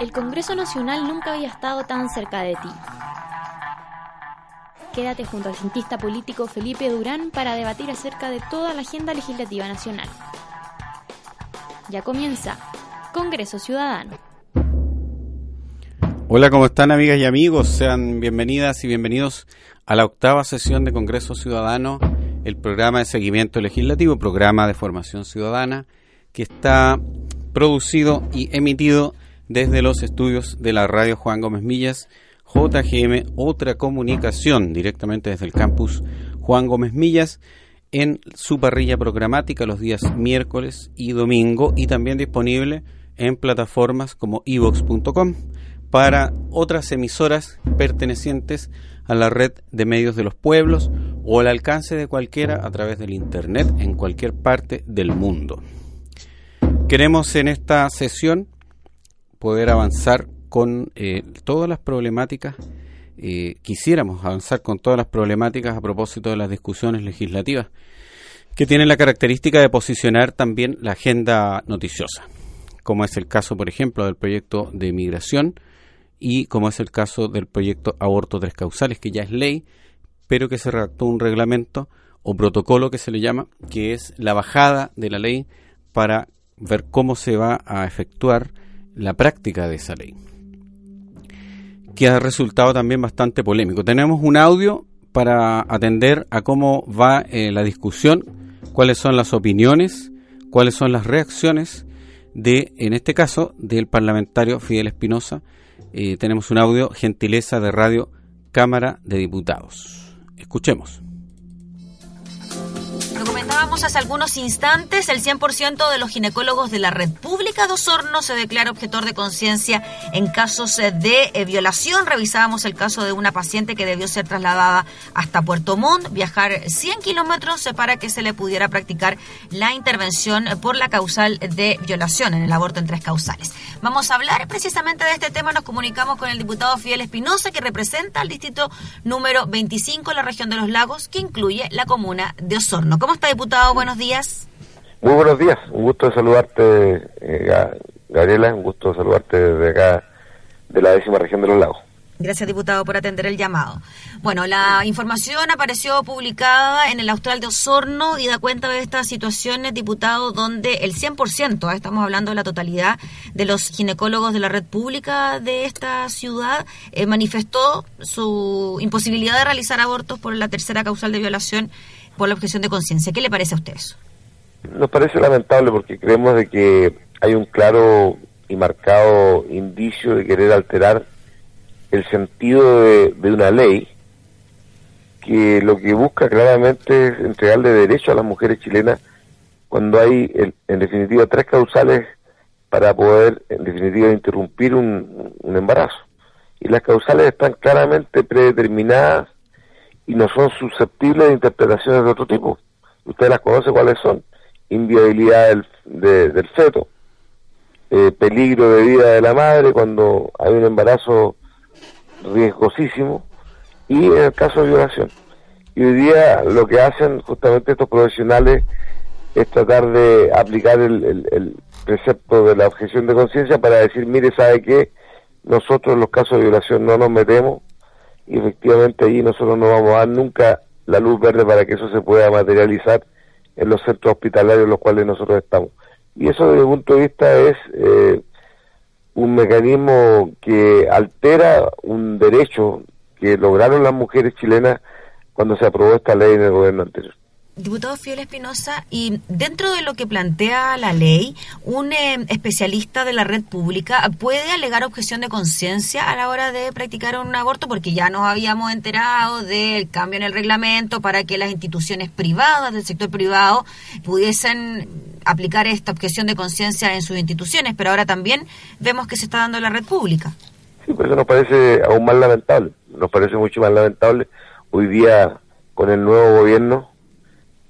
El Congreso Nacional nunca había estado tan cerca de ti. Quédate junto al cientista político Felipe Durán para debatir acerca de toda la agenda legislativa nacional. Ya comienza Congreso Ciudadano. Hola, ¿cómo están amigas y amigos? Sean bienvenidas y bienvenidos a la octava sesión de Congreso Ciudadano, el programa de seguimiento legislativo, programa de formación ciudadana, que está producido y emitido desde los estudios de la radio Juan Gómez Millas, JGM, otra comunicación directamente desde el campus Juan Gómez Millas en su parrilla programática los días miércoles y domingo y también disponible en plataformas como evox.com para otras emisoras pertenecientes a la red de medios de los pueblos o al alcance de cualquiera a través del Internet en cualquier parte del mundo. Queremos en esta sesión poder avanzar con eh, todas las problemáticas, eh, quisiéramos avanzar con todas las problemáticas a propósito de las discusiones legislativas, que tienen la característica de posicionar también la agenda noticiosa, como es el caso, por ejemplo, del proyecto de migración y como es el caso del proyecto Aborto Tres Causales, que ya es ley, pero que se redactó un reglamento o protocolo que se le llama, que es la bajada de la ley para ver cómo se va a efectuar la práctica de esa ley, que ha resultado también bastante polémico. Tenemos un audio para atender a cómo va eh, la discusión, cuáles son las opiniones, cuáles son las reacciones de, en este caso, del parlamentario Fidel Espinosa. Eh, tenemos un audio, gentileza de Radio Cámara de Diputados. Escuchemos hace algunos instantes, el 100% de los ginecólogos de la red pública de Osorno se declara objetor de conciencia en casos eh, de eh, violación. Revisábamos el caso de una paciente que debió ser trasladada hasta Puerto Montt, viajar 100 kilómetros eh, para que se le pudiera practicar la intervención por la causal de violación en el aborto en tres causales. Vamos a hablar precisamente de este tema. Nos comunicamos con el diputado Fidel Espinosa, que representa al distrito número 25 en la región de los lagos, que incluye la comuna de Osorno. ¿Cómo está, diputado? Buenos días. Muy buenos días, un gusto saludarte, eh, Gabriela, un gusto saludarte desde acá, de la décima región de los lagos. Gracias, diputado, por atender el llamado. Bueno, la información apareció publicada en el Austral de Osorno y da cuenta de estas situaciones, diputado, donde el 100%, ah, estamos hablando de la totalidad de los ginecólogos de la red pública de esta ciudad, eh, manifestó su imposibilidad de realizar abortos por la tercera causal de violación por la objeción de conciencia. ¿Qué le parece a usted eso? Nos parece lamentable porque creemos de que hay un claro y marcado indicio de querer alterar el sentido de, una ley que lo que busca claramente es entregarle derecho a las mujeres chilenas cuando hay, en, definitiva, tres causales para poder, en definitiva, interrumpir un embarazo. Y las causales están claramente predeterminadas y no son susceptibles de interpretaciones de otro tipo. Usted las conoce cuáles son. Inviabilidad del, del feto, eh, peligro de vida de la madre cuando hay un embarazo riesgosísimo y en el caso de violación. Y hoy día lo que hacen justamente estos profesionales es tratar de aplicar el, el precepto de la objeción de conciencia para decir, mire, ¿sabe qué? Nosotros en los casos de violación no nos metemos, y efectivamente allí nosotros no vamos a dar nunca la luz verde para que eso se pueda materializar en los centros hospitalarios en los cuales nosotros estamos. Y eso desde mi punto de vista es eh, un mecanismo que altera un derecho que lograron las mujeres chilenas cuando se aprobó esta ley en el gobierno anterior. Diputado Fiel Espinosa, y dentro de lo que plantea la ley, un eh, especialista de la red pública puede alegar objeción de conciencia a la hora de practicar un aborto, porque ya nos habíamos enterado del cambio en el reglamento para que las instituciones privadas del sector privado pudiesen aplicar esta objeción de conciencia en sus instituciones, pero ahora también vemos que se está dando la red pública. Sí, pues eso nos parece aún más lamentable, nos parece mucho más lamentable. Hoy día, con el nuevo gobierno,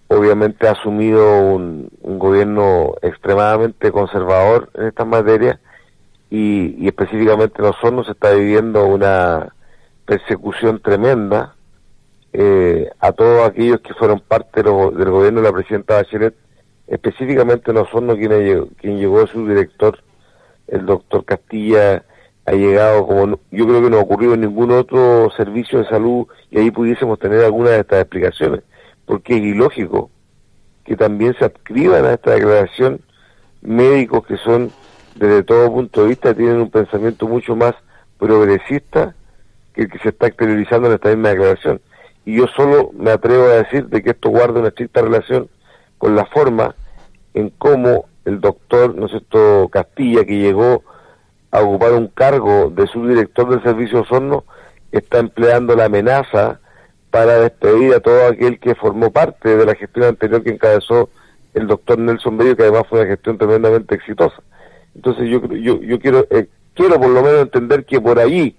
obviamente ha asumido un, gobierno extremadamente conservador en estas materias y, específicamente en Osorno se está viviendo una persecución tremenda eh, a todos aquellos que fueron parte del gobierno de la presidenta Bachelet, específicamente en Osorno quien, quien llegó su director, el doctor Castilla, ha llegado como yo creo que no ha ocurrido en ningún otro servicio de salud y ahí pudiésemos tener alguna de estas explicaciones, porque es ilógico que también se adscriban a esta declaración médicos que son desde todo punto de vista tienen un pensamiento mucho más progresista que el que se está exteriorizando en esta misma declaración. Y yo solo me atrevo a decir de que esto guarda una estricta relación con la forma en cómo el doctor, ¿no es cierto?, Castilla, que llegó a ocupar un cargo de subdirector del servicio Osorno, está empleando la amenaza para despedir a todo aquel que formó parte de la gestión anterior que encabezó el doctor Nelson Bello, que además fue una gestión tremendamente exitosa. Entonces yo, yo, yo quiero, eh, quiero por lo menos entender que por ahí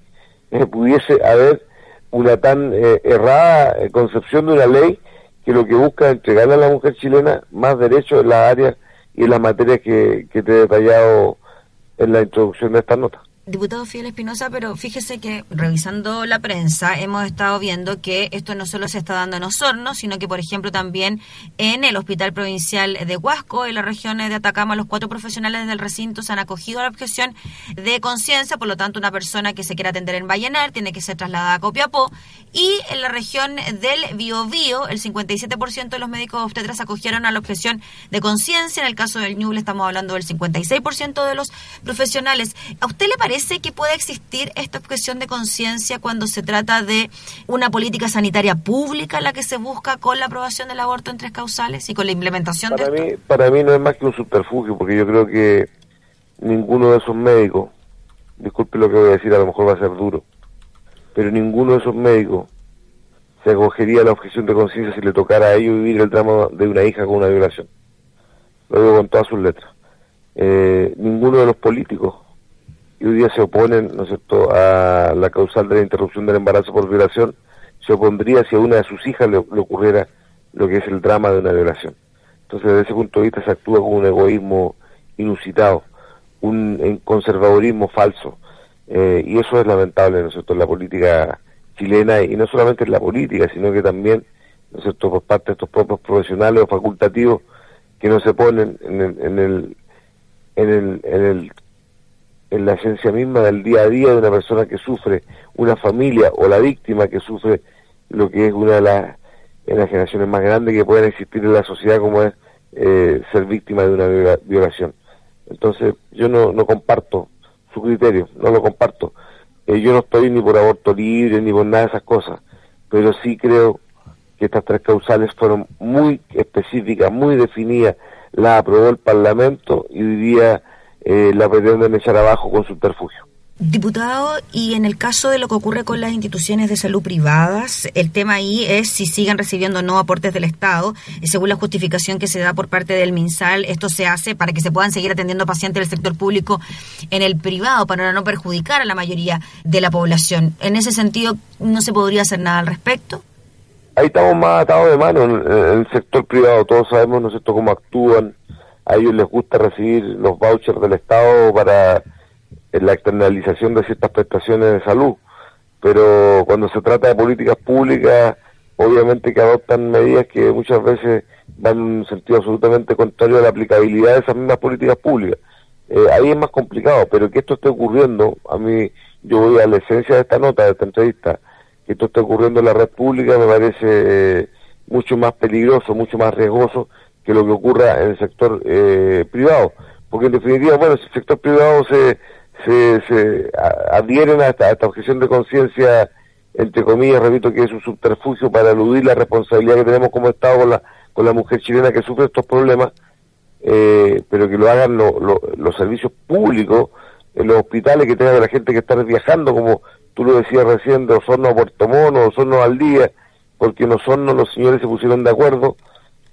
eh, pudiese haber una tan eh, errada concepción de una ley que lo que busca es entregarle a la mujer chilena más derechos en las áreas y en las materias que, que te he detallado en la introducción de esta nota. Diputado Fidel Espinosa, pero fíjese que revisando la prensa hemos estado viendo que esto no solo se está dando en Osorno, sino que, por ejemplo, también en el Hospital Provincial de Huasco, en la región de Atacama, los cuatro profesionales del recinto se han acogido a la objeción de conciencia, por lo tanto, una persona que se quiera atender en Vallenar tiene que ser trasladada a Copiapó. Y en la región del Biobío, el 57% de los médicos obstetras acogieron a la objeción de conciencia. En el caso del Ñuble estamos hablando del 56% de los profesionales. ¿A usted le parece parece que puede existir esta objeción de conciencia cuando se trata de una política sanitaria pública la que se busca con la aprobación del aborto en tres causales y con la implementación para de mí, Para mí no es más que un subterfugio, porque yo creo que ninguno de esos médicos, disculpe lo que voy a decir, a lo mejor va a ser duro, pero ninguno de esos médicos se acogería a la objeción de conciencia si le tocara a ellos vivir el drama de una hija con una violación. Lo digo con todas sus letras. Eh, ninguno de los políticos y hoy día se oponen, ¿no es cierto?, a la causal de la interrupción del embarazo por violación, se opondría si a una de sus hijas le, ocurriera lo que es el drama de una violación. Entonces, desde ese punto de vista se actúa con un egoísmo inusitado, un, conservadurismo falso, eh, y eso es lamentable, ¿no cierto?, en la política chilena, y no solamente en la política, sino que también, ¿no es cierto?, por parte de estos propios profesionales o facultativos que no se ponen en el, en el, en el, en el en la esencia misma del día a día de una persona que sufre, una familia o la víctima que sufre lo que es una de las enajenaciones más grandes que pueden existir en la sociedad como es eh, ser víctima de una violación. Entonces yo no, no comparto su criterio, no lo comparto. Eh, yo no estoy ni por aborto libre ni por nada de esas cosas, pero sí creo que estas tres causales fueron muy específicas, muy definidas, las aprobó el Parlamento y hoy eh, la pretenden echar abajo con subterfugio. Diputado, y en el caso de lo que ocurre con las instituciones de salud privadas, el tema ahí es si siguen recibiendo no aportes del Estado. Y según la justificación que se da por parte del MinSal, esto se hace para que se puedan seguir atendiendo pacientes del sector público en el privado, para no perjudicar a la mayoría de la población. En ese sentido, ¿no se podría hacer nada al respecto? Ahí estamos más atados de mano en, el sector privado. Todos sabemos, ¿no es cierto?, cómo actúan a ellos les gusta recibir los vouchers del Estado para eh, la externalización de ciertas prestaciones de salud, pero cuando se trata de políticas públicas, obviamente que adoptan medidas que muchas veces van en un sentido absolutamente contrario a la aplicabilidad de esas mismas políticas públicas. Eh, ahí es más complicado, pero que esto esté ocurriendo, a mí yo voy a la esencia de esta nota, de esta entrevista, que esto esté ocurriendo en la red pública me parece eh, mucho más peligroso, mucho más riesgoso que lo que ocurra en el sector eh, privado. Porque en definitiva, bueno, si el sector privado se, se, adhieren a esta, objeción de conciencia, entre comillas, repito que es un subterfugio para eludir la responsabilidad que tenemos como Estado con la, con la mujer chilena que sufre estos problemas, eh, pero que lo hagan los servicios públicos, los hospitales, que tengan la gente que está viajando, como tú lo decías recién, de Osorno a Puerto Mono, Osorno al día, porque en Osorno los señores se pusieron de acuerdo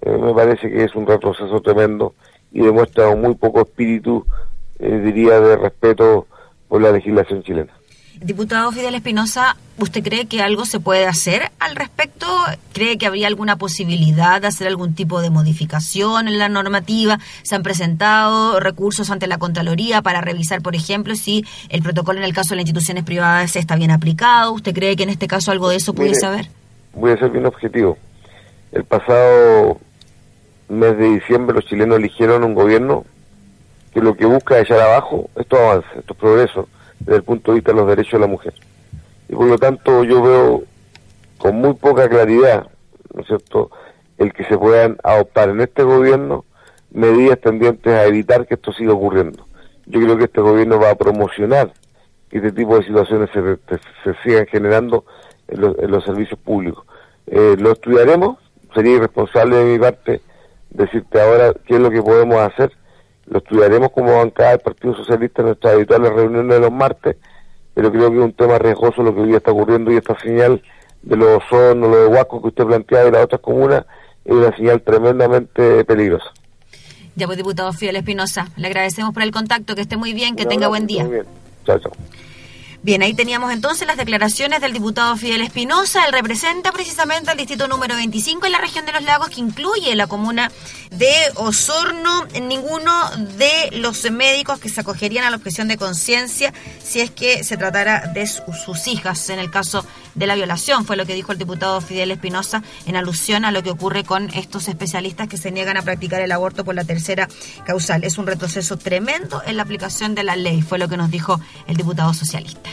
eh, me parece que es un retroceso tremendo y demuestra un muy poco espíritu, eh, diría, de respeto por la legislación chilena. Diputado Fidel Espinosa, ¿usted cree que algo se puede hacer al respecto? ¿Cree que habría alguna posibilidad de hacer algún tipo de modificación en la normativa? ¿Se han presentado recursos ante la Contraloría para revisar, por ejemplo, si el protocolo en el caso de las instituciones privadas está bien aplicado? ¿Usted cree que en este caso algo de eso pudiese haber? Voy a ser bien objetivo. El pasado mes de diciembre los chilenos eligieron un gobierno que lo que busca es echar abajo estos avances, estos progresos desde el punto de vista de los derechos de la mujer. Y por lo tanto yo veo con muy poca claridad, ¿no es cierto?, el que se puedan adoptar en este gobierno medidas tendientes a evitar que esto siga ocurriendo. Yo creo que este gobierno va a promocionar que este tipo de situaciones se, se sigan generando en los, servicios públicos. Eh, lo estudiaremos, sería irresponsable de mi parte decirte ahora qué es lo que podemos hacer. Lo estudiaremos como bancada del Partido Socialista en nuestras habituales reuniones de los martes, pero creo que es un tema riesgoso lo que hoy está ocurriendo y esta señal de los ozonos, lo de Huasco que usted planteaba y las otras comunas es una señal tremendamente peligrosa. Ya pues, diputado Fidel Espinosa, le agradecemos por el contacto, que esté muy bien, que tenga buen día. Muy bien. Chao, chao. Bien, ahí teníamos entonces las declaraciones del diputado Fidel Espinosa. Él representa precisamente al distrito número 25 en la región de los lagos, que incluye la comuna de Osorno. Ninguno de los médicos que se acogerían a la objeción de conciencia si es que se tratara de sus hijas en el caso de la violación, fue lo que dijo el diputado Fidel Espinosa en alusión a lo que ocurre con estos especialistas que se niegan a practicar el aborto por la tercera causal. Es un retroceso tremendo en la aplicación de la ley, fue lo que nos dijo el diputado socialista.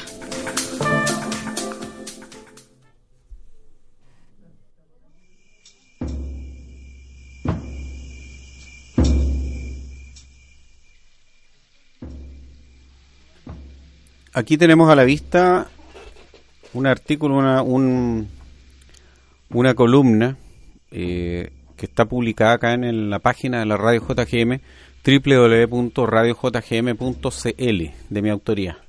Aquí tenemos a la vista un artículo, una, un, una columna eh, que está publicada acá en, la página de la radio JGM, www.radiojgm.cl, de mi autoría.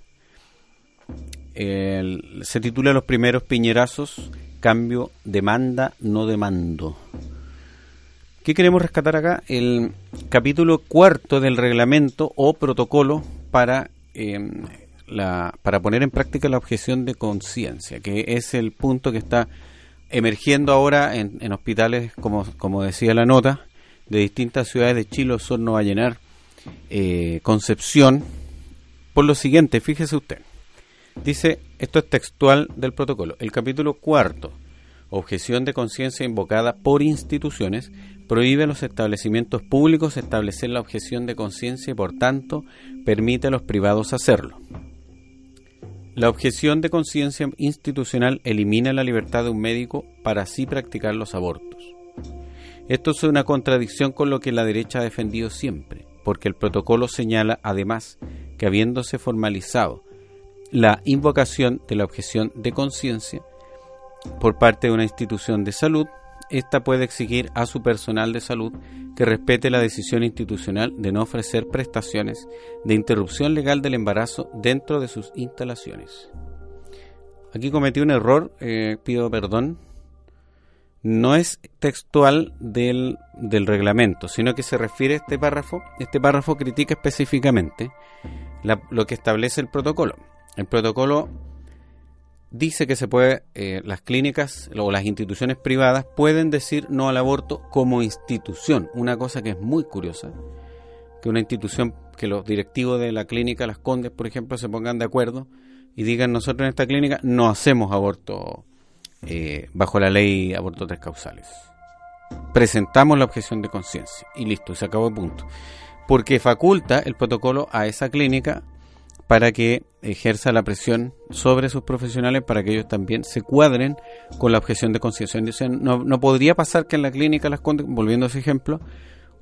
Se titula Los primeros piñerazos, cambio, demanda, no demando. ¿Qué queremos rescatar acá? El capítulo cuarto del reglamento o protocolo para eh, para poner en práctica la objeción de conciencia, que es el punto que está emergiendo ahora en, hospitales, como, como decía la nota, de distintas ciudades de Chile, Osorno, Vallenar, eh, Concepción, por lo siguiente, fíjese usted, dice, esto es textual del protocolo, el capítulo cuarto, objeción de conciencia invocada por instituciones, prohíbe a los establecimientos públicos establecer la objeción de conciencia y por tanto permite a los privados hacerlo. La objeción de conciencia institucional elimina la libertad de un médico para así practicar los abortos. Esto es una contradicción con lo que la derecha ha defendido siempre, porque el protocolo señala además que habiéndose formalizado la invocación de la objeción de conciencia por parte de una institución de salud, ésta puede exigir a su personal de salud que respete la decisión institucional de no ofrecer prestaciones de interrupción legal del embarazo dentro de sus instalaciones. Aquí cometí un error, eh, pido perdón. No es textual del, del, reglamento, sino que se refiere a este párrafo. Este párrafo critica específicamente lo que establece el protocolo. El protocolo dice que se puede, eh, las clínicas o las instituciones privadas pueden decir no al aborto como institución. Una cosa que es muy curiosa, que una institución, que los directivos de la clínica Las Condes, por ejemplo, se pongan de acuerdo y digan nosotros en esta clínica no hacemos aborto eh, bajo la ley aborto tres causales. Presentamos la objeción de conciencia y listo, se acabó el punto. Porque faculta el protocolo a esa clínica para que ejerza la presión sobre sus profesionales para que ellos también se cuadren con la objeción de conciencia. No, no podría pasar que en la clínica Las volviendo a ese ejemplo,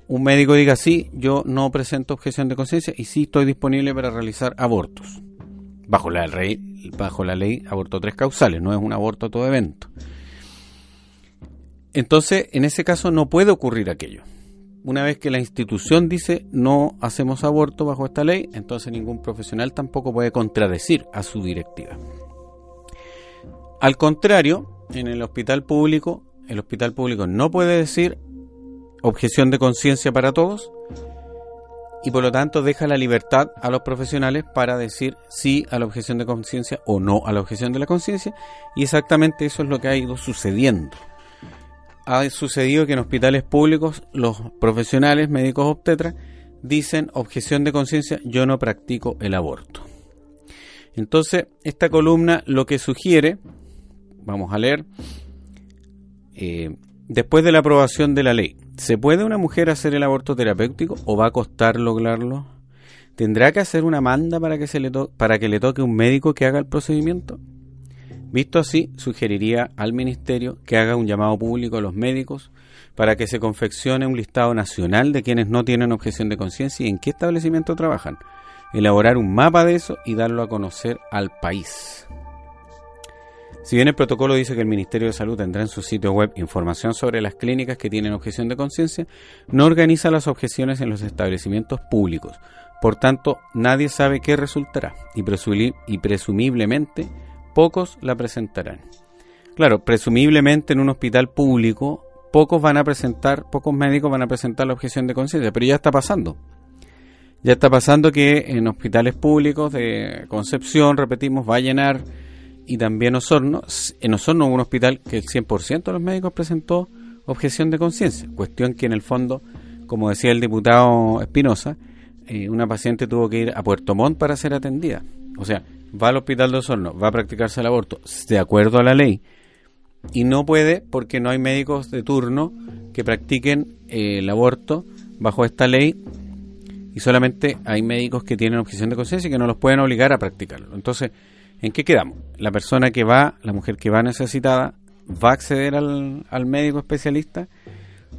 un médico diga sí, yo no presento objeción de conciencia y sí estoy disponible para realizar abortos. Bajo la, ley, bajo la ley aborto tres causales, no es un aborto a todo evento. Entonces, en ese caso no puede ocurrir aquello una vez que la institución dice no hacemos aborto bajo esta ley, entonces ningún profesional tampoco puede contradecir a su directiva. Al contrario, en el hospital público, el hospital público no puede decir objeción de conciencia para todos y por lo tanto deja la libertad a los profesionales para decir sí a la objeción de conciencia o no a la objeción de la conciencia y exactamente eso es lo que ha ido sucediendo ha sucedido que en hospitales públicos los profesionales médicos obstetras dicen objeción de conciencia, yo no practico el aborto. Entonces, esta columna lo que sugiere, vamos a leer, eh, después de la aprobación de la ley, ¿se puede una mujer hacer el aborto terapéutico o va a costar lograrlo? ¿tendrá que hacer una manda para que, se le para que le toque un médico que haga el procedimiento? Visto así, sugeriría al Ministerio que haga un llamado público a los médicos para que se confeccione un listado nacional de quienes no tienen objeción de conciencia y en qué establecimiento trabajan, elaborar un mapa de eso y darlo a conocer al país. Si bien el protocolo dice que el Ministerio de Salud tendrá en su sitio web información sobre las clínicas que tienen objeción de conciencia, no organiza las objeciones en los establecimientos públicos. Por tanto, nadie sabe qué resultará y, presumiblemente pocos la presentarán. Claro, presumiblemente en un hospital público pocos van a presentar, pocos médicos van a presentar la objeción de conciencia, pero ya está pasando. Ya está pasando que en hospitales públicos de Concepción, repetimos, va a llenar y también Osorno. En Osorno un hospital que el 100% de los médicos presentó objeción de conciencia, cuestión que en el fondo, como decía el diputado Espinosa, eh, una paciente tuvo que ir a Puerto Montt para ser atendida. O sea, va al hospital de Osorno, va a practicarse el aborto de acuerdo a la ley y no puede porque no hay médicos de turno que practiquen eh, el aborto bajo esta ley y solamente hay médicos que tienen objeción de conciencia y que no los pueden obligar a practicarlo. Entonces, ¿En qué quedamos? La persona que va, la mujer que va necesitada, va a acceder al, médico especialista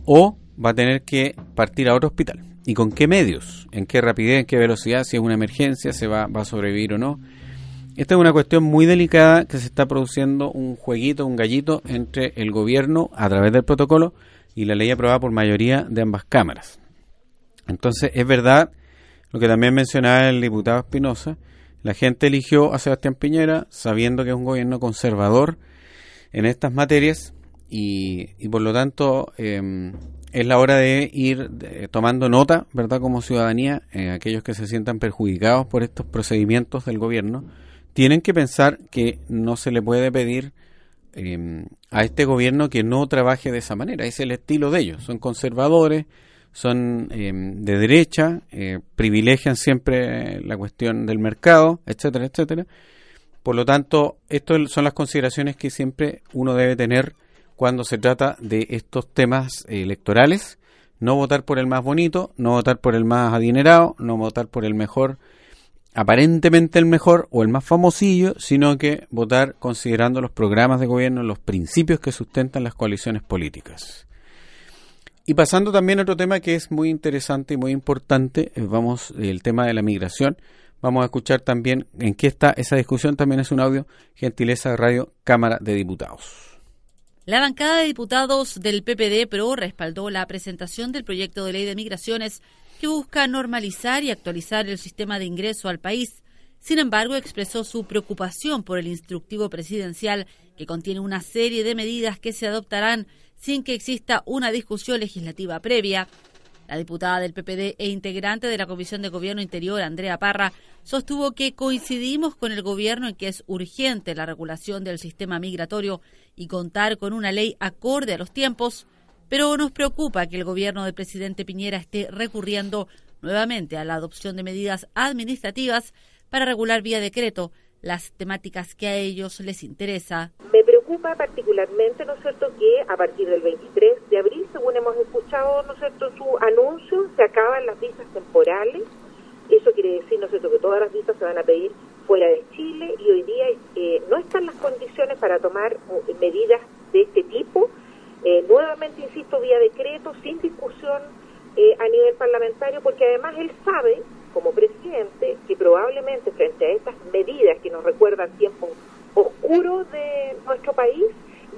o va a tener que partir a otro hospital. ¿Y con qué medios? ¿En qué rapidez? ¿En qué velocidad? Si es una emergencia, ¿se va, va a sobrevivir o no? Esta es una cuestión muy delicada que se está produciendo un jueguito, un gallito entre el gobierno a través del protocolo y la ley aprobada por mayoría de ambas cámaras. Entonces, es verdad lo que también mencionaba el diputado Espinosa, la gente eligió a Sebastián Piñera sabiendo que es un gobierno conservador en estas materias y, por lo tanto em, es la hora de ir tomando nota, ¿verdad? Como ciudadanía, eh, aquellos que se sientan perjudicados por estos procedimientos del gobierno, tienen que pensar que no se le puede pedir em, a este gobierno que no trabaje de esa manera. Es el estilo de ellos. Son conservadores, son em, de derecha, eh, privilegian siempre la cuestión del mercado, etcétera, etcétera. Por lo tanto, estas son las consideraciones que siempre uno debe tener cuando se trata de estos temas electorales. No votar por el más bonito, no votar por el más adinerado, no votar por el mejor, aparentemente el mejor o el más famosillo, sino que votar considerando los programas de gobierno, los principios que sustentan las coaliciones políticas. Y pasando también a otro tema que es muy interesante y muy importante, eh, vamos, el tema de la migración. Vamos a escuchar también en qué está esa discusión. También es un audio, gentileza de Radio Cámara de Diputados. La bancada de diputados del PPD PRO respaldó la presentación del proyecto de ley de migraciones que busca normalizar y actualizar el sistema de ingreso al país. Sin embargo, expresó su preocupación por el instructivo presidencial que contiene una serie de medidas que se adoptarán sin que exista una discusión legislativa previa. La diputada del PPD e integrante de la Comisión de Gobierno Interior, Andrea Parra, sostuvo que coincidimos con el Gobierno en que es urgente la regulación del sistema migratorio y contar con una ley acorde a los tiempos, pero nos preocupa que el Gobierno del presidente Piñera esté recurriendo nuevamente a la adopción de medidas administrativas para regular vía decreto las temáticas que a ellos les interesa. Me preocupa particularmente, ¿no es cierto?, que a partir del 23 de abril, según hemos escuchado, ¿no es cierto?, su anuncio, se acaban las visas temporales. Eso quiere decir, ¿no es cierto?, que todas las visas se van a pedir fuera de Chile y hoy día eh, no están las condiciones para tomar uh, medidas de este tipo. Eh, nuevamente, insisto, vía decreto, sin discusión eh, a nivel parlamentario, porque además él sabe como presidente que probablemente frente a estas medidas que nos recuerdan tiempos oscuros de nuestro país,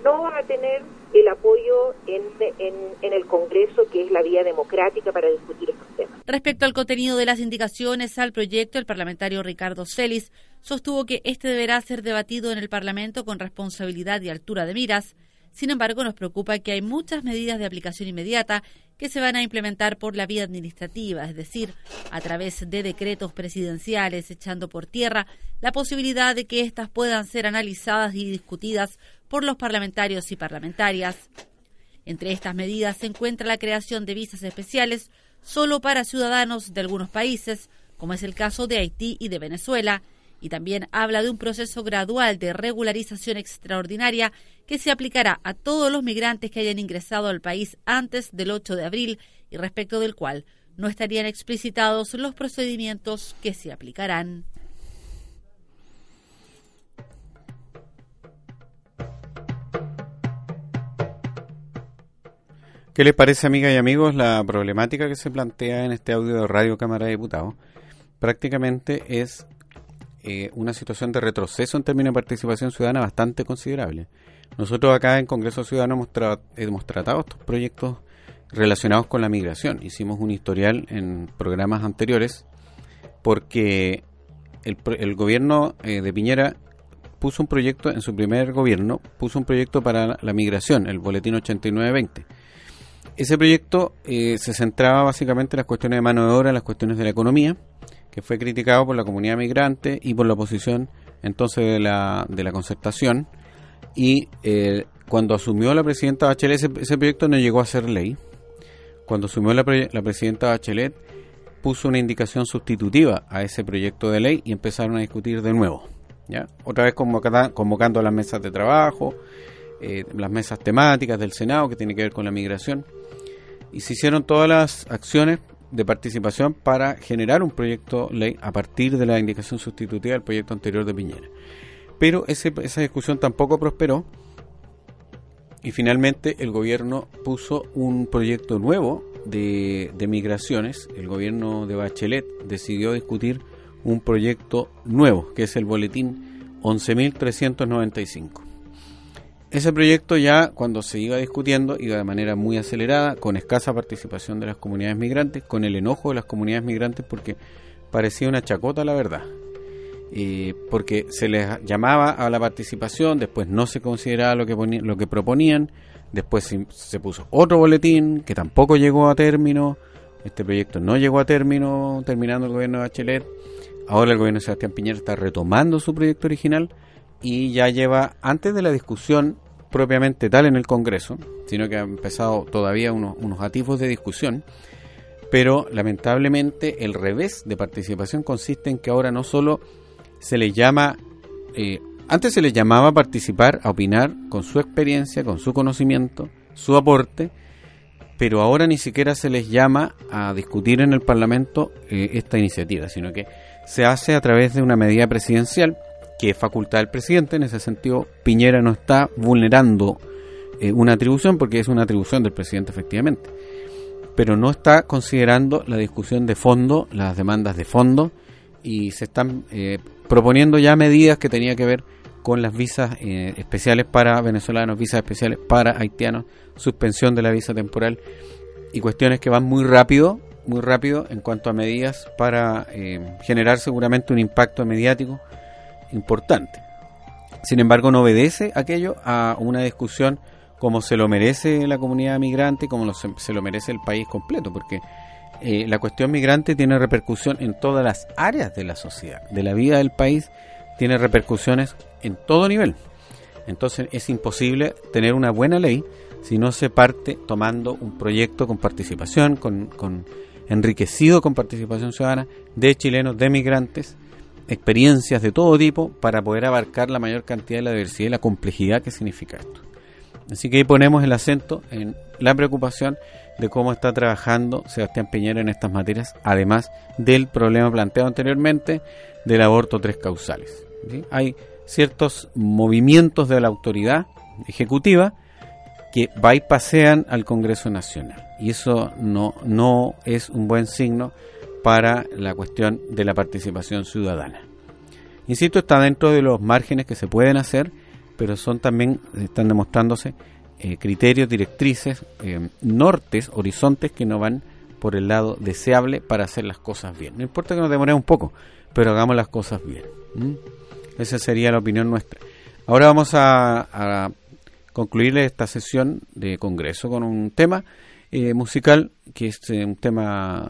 no va a tener el apoyo en, en, el Congreso, que es la vía democrática para discutir estos temas. Respecto al contenido de las indicaciones al proyecto, el parlamentario Ricardo Celis sostuvo que este deberá ser debatido en el Parlamento con responsabilidad y altura de miras. Sin embargo, nos preocupa que hay muchas medidas de aplicación inmediata que se van a implementar por la vía administrativa, es decir, a través de decretos presidenciales, echando por tierra la posibilidad de que éstas puedan ser analizadas y discutidas por los parlamentarios y parlamentarias. Entre estas medidas se encuentra la creación de visas especiales solo para ciudadanos de algunos países, como es el caso de Haití y de Venezuela, y también habla de un proceso gradual de regularización extraordinaria que se aplicará a todos los migrantes que hayan ingresado al país antes del 8 de abril y respecto del cual no estarían explicitados los procedimientos que se aplicarán. ¿Qué les parece, amigas y amigos, la problemática que se plantea en este audio de Radio Cámara de Diputados? Prácticamente es eh, una situación de retroceso en términos de participación ciudadana bastante considerable. Nosotros acá en Congreso Ciudadano hemos, tratado estos proyectos relacionados con la migración. Hicimos un historial en programas anteriores porque el, gobierno eh, de Piñera puso un proyecto, en su primer gobierno, puso un proyecto para la migración, el Boletín 8920 ese proyecto eh, se centraba básicamente en las cuestiones de mano de obra, en las cuestiones de la economía, que fue criticado por la comunidad migrante y por la oposición entonces de la, de la concertación. Y eh, cuando asumió la presidenta Bachelet, ese, proyecto no llegó a ser ley. Cuando asumió la, la presidenta Bachelet, puso una indicación sustitutiva a ese proyecto de ley y empezaron a discutir de nuevo. ¿ya? Otra vez convocando las mesas de trabajo, eh, las mesas temáticas del Senado que tiene que ver con la migración y se hicieron todas las acciones de participación para generar un proyecto ley a partir de la indicación sustitutiva del proyecto anterior de Piñera. Pero esa discusión tampoco prosperó y finalmente el gobierno puso un proyecto nuevo de, de migraciones. El gobierno de Bachelet decidió discutir un proyecto nuevo, que es el boletín 11.395. Ese proyecto ya cuando se iba discutiendo iba de manera muy acelerada, con escasa participación de las comunidades migrantes, con el enojo de las comunidades migrantes porque parecía una chacota la verdad. porque se les llamaba a la participación, después no se consideraba lo que, lo que proponían, después se, se puso otro boletín que tampoco llegó a término, este proyecto no llegó a término terminando el gobierno de Bachelet, ahora el gobierno de Sebastián Piñera está retomando su proyecto original, y ya lleva, antes de la discusión propiamente tal en el Congreso, sino que ha empezado todavía unos, unos atisbos de discusión, pero lamentablemente el revés de participación consiste en que ahora no solo se les llama, eh, antes se les llamaba a participar, a opinar con su experiencia, con su conocimiento, su aporte, pero ahora ni siquiera se les llama a discutir en el Parlamento eh, esta iniciativa, sino que se hace a través de una medida presidencial que es facultad del presidente. En ese sentido, Piñera no está vulnerando eh, una atribución porque es una atribución del presidente efectivamente. Pero no está considerando la discusión de fondo, las demandas de fondo, y se están eh, proponiendo ya medidas que tenían que ver con las visas eh, especiales para venezolanos, visas especiales para haitianos, suspensión de la visa temporal y cuestiones que van muy rápido, muy rápido en cuanto a medidas para generar seguramente un impacto mediático importante. Sin embargo, no obedece aquello a una discusión como se lo merece la comunidad migrante, como se, lo merece el país completo, porque eh, la cuestión migrante tiene repercusión en todas las áreas de la sociedad, de la vida del país, tiene repercusiones en todo nivel. Entonces es imposible tener una buena ley si no se parte tomando un proyecto con participación, con, con enriquecido con participación ciudadana de chilenos, de migrantes, experiencias de todo tipo para poder abarcar la mayor cantidad de la diversidad y la complejidad que significa esto. Así que ahí ponemos el acento en la preocupación de cómo está trabajando Sebastián Piñera en estas materias, además del problema planteado anteriormente del aborto tres causales. Hay ciertos movimientos de la autoridad ejecutiva que pasean al Congreso Nacional y eso no, no es un buen signo para la cuestión de la participación ciudadana. Insisto, está dentro de los márgenes que se pueden hacer, pero son también, están demostrándose eh, criterios, directrices, eh, nortes, horizontes que no van por el lado deseable para hacer las cosas bien. No importa que nos demoremos un poco, pero hagamos las cosas bien. Esa sería la opinión nuestra. Ahora vamos a, a concluir esta sesión de Congreso con un tema eh, musical que es un tema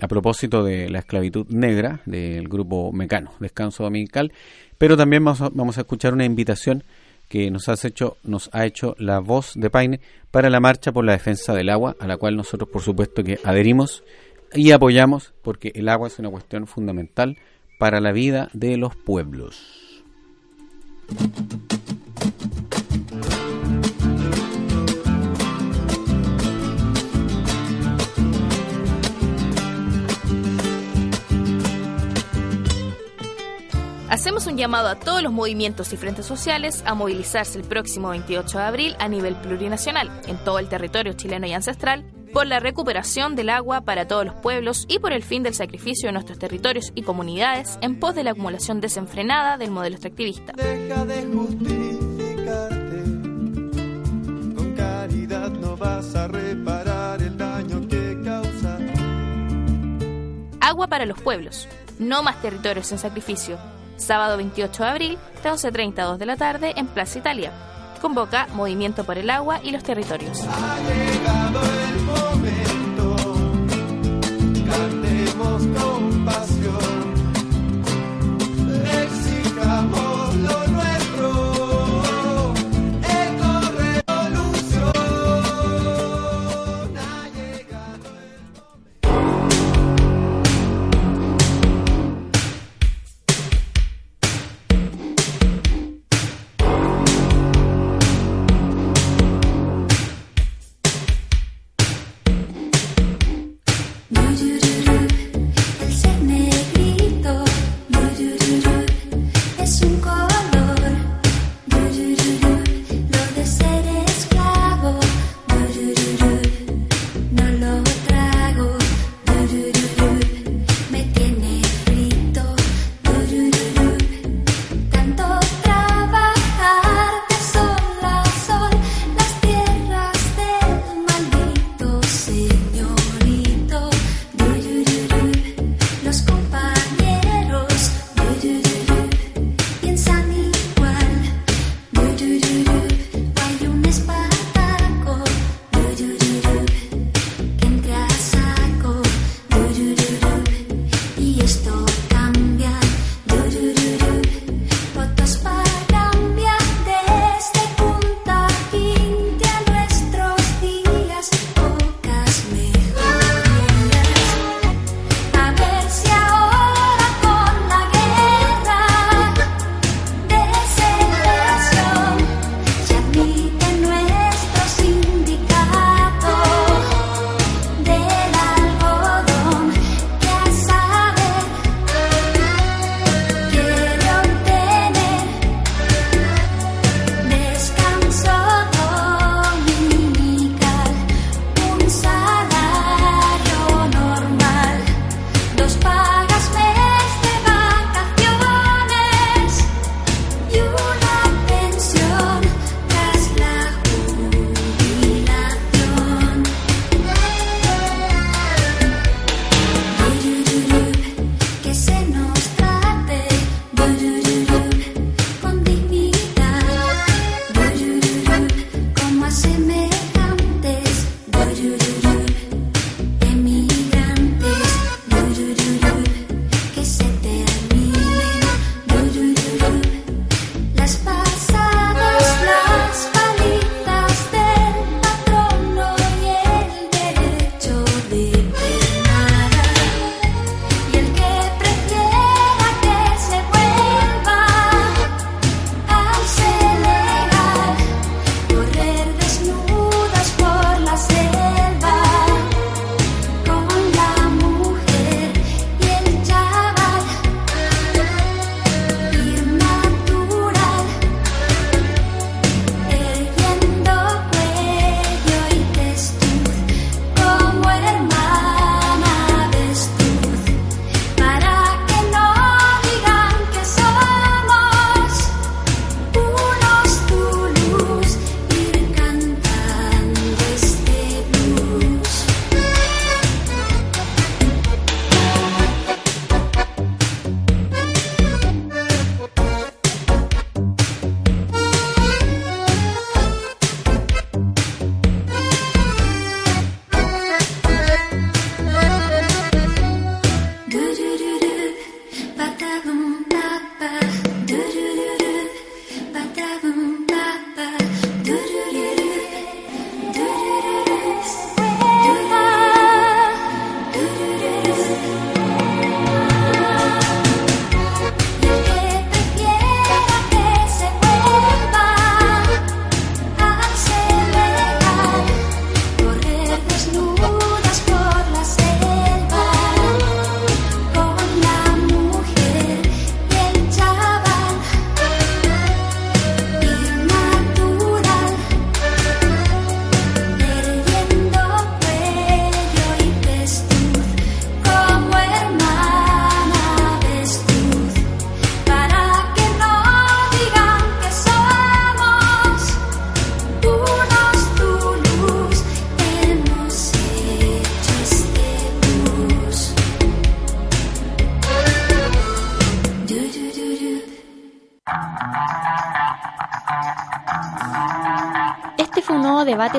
a propósito de la esclavitud negra del grupo Mecano, Descanso Dominical, pero también vamos a, escuchar una invitación que nos, has hecho, nos ha hecho la voz de Paine para la marcha por la defensa del agua, a la cual nosotros por supuesto que adherimos y apoyamos porque el agua es una cuestión fundamental para la vida de los pueblos. Hacemos un llamado a todos los movimientos y frentes sociales a movilizarse el próximo 28 de abril a nivel plurinacional, en todo el territorio chileno y ancestral, por la recuperación del agua para todos los pueblos y por el fin del sacrificio de nuestros territorios y comunidades en pos de la acumulación desenfrenada del modelo extractivista. Deja de justificarte, con caridad no vas a reparar el daño que causa. Agua para los pueblos, no más territorios en sacrificio. Sábado 28 de abril, de 11.30 a 2 de la tarde, en Plaza Italia. Convoca Movimiento por el Agua y los Territorios.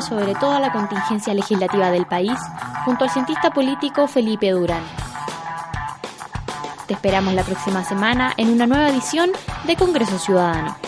Sobre toda la contingencia legislativa del país junto al cientista político Felipe Durán. Te esperamos la próxima semana en una nueva edición de Congreso Ciudadano.